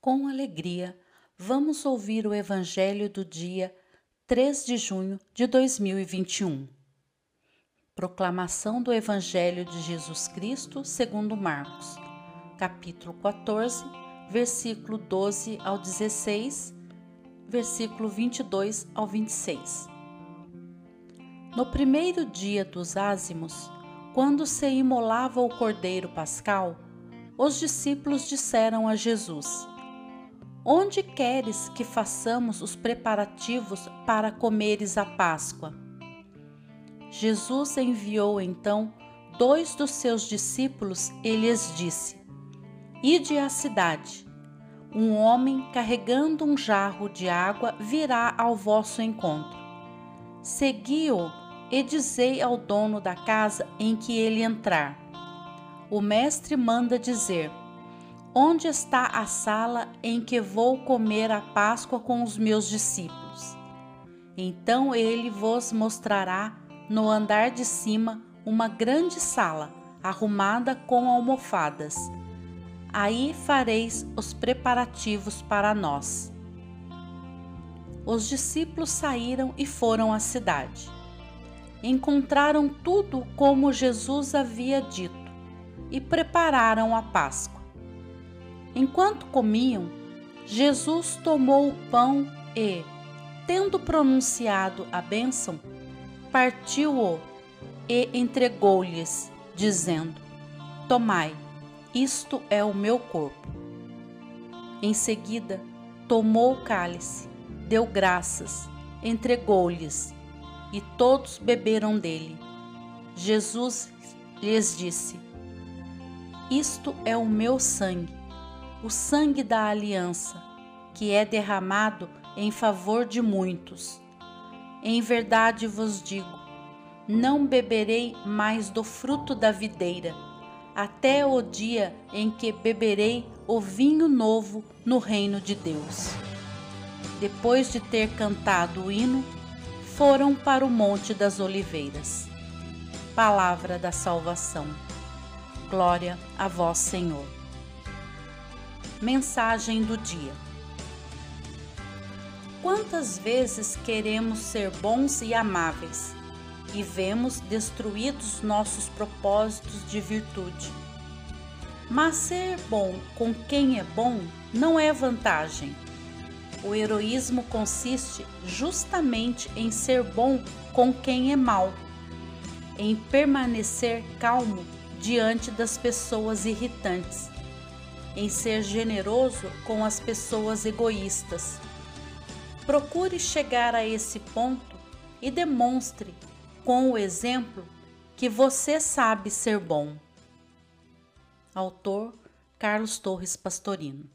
com alegria, vamos ouvir o Evangelho do dia 3 de junho de 2021. Proclamação do Evangelho de Jesus Cristo segundo Marcos, capítulo 14, versículo 12 ao 16, versículo 22 ao 26. No primeiro dia dos ázimos, quando se imolava o cordeiro pascal, os discípulos disseram a Jesus: Onde queres que façamos os preparativos para comeres a Páscoa? Jesus enviou então dois dos seus discípulos e lhes disse: Ide à cidade. Um homem carregando um jarro de água virá ao vosso encontro. Segui-o e dizei ao dono da casa em que ele entrar: O mestre manda dizer: Onde está a sala em que vou comer a Páscoa com os meus discípulos? Então ele vos mostrará no andar de cima uma grande sala arrumada com almofadas. Aí fareis os preparativos para nós. Os discípulos saíram e foram à cidade encontraram tudo como Jesus havia dito e prepararam a Páscoa. Enquanto comiam, Jesus tomou o pão e, tendo pronunciado a bênção, partiu-o e entregou-lhes, dizendo: Tomai, isto é o meu corpo. Em seguida, tomou o cálice, deu graças, entregou-lhes e todos beberam dele. Jesus lhes disse: Isto é o meu sangue, o sangue da aliança, que é derramado em favor de muitos. Em verdade vos digo: não beberei mais do fruto da videira, até o dia em que beberei o vinho novo no reino de Deus. Depois de ter cantado o hino, foram para o Monte das Oliveiras. Palavra da salvação. Glória a vós, Senhor. Mensagem do dia. Quantas vezes queremos ser bons e amáveis e vemos destruídos nossos propósitos de virtude? Mas ser bom com quem é bom não é vantagem o heroísmo consiste justamente em ser bom com quem é mal, em permanecer calmo diante das pessoas irritantes, em ser generoso com as pessoas egoístas. Procure chegar a esse ponto e demonstre, com o exemplo, que você sabe ser bom. Autor Carlos Torres Pastorino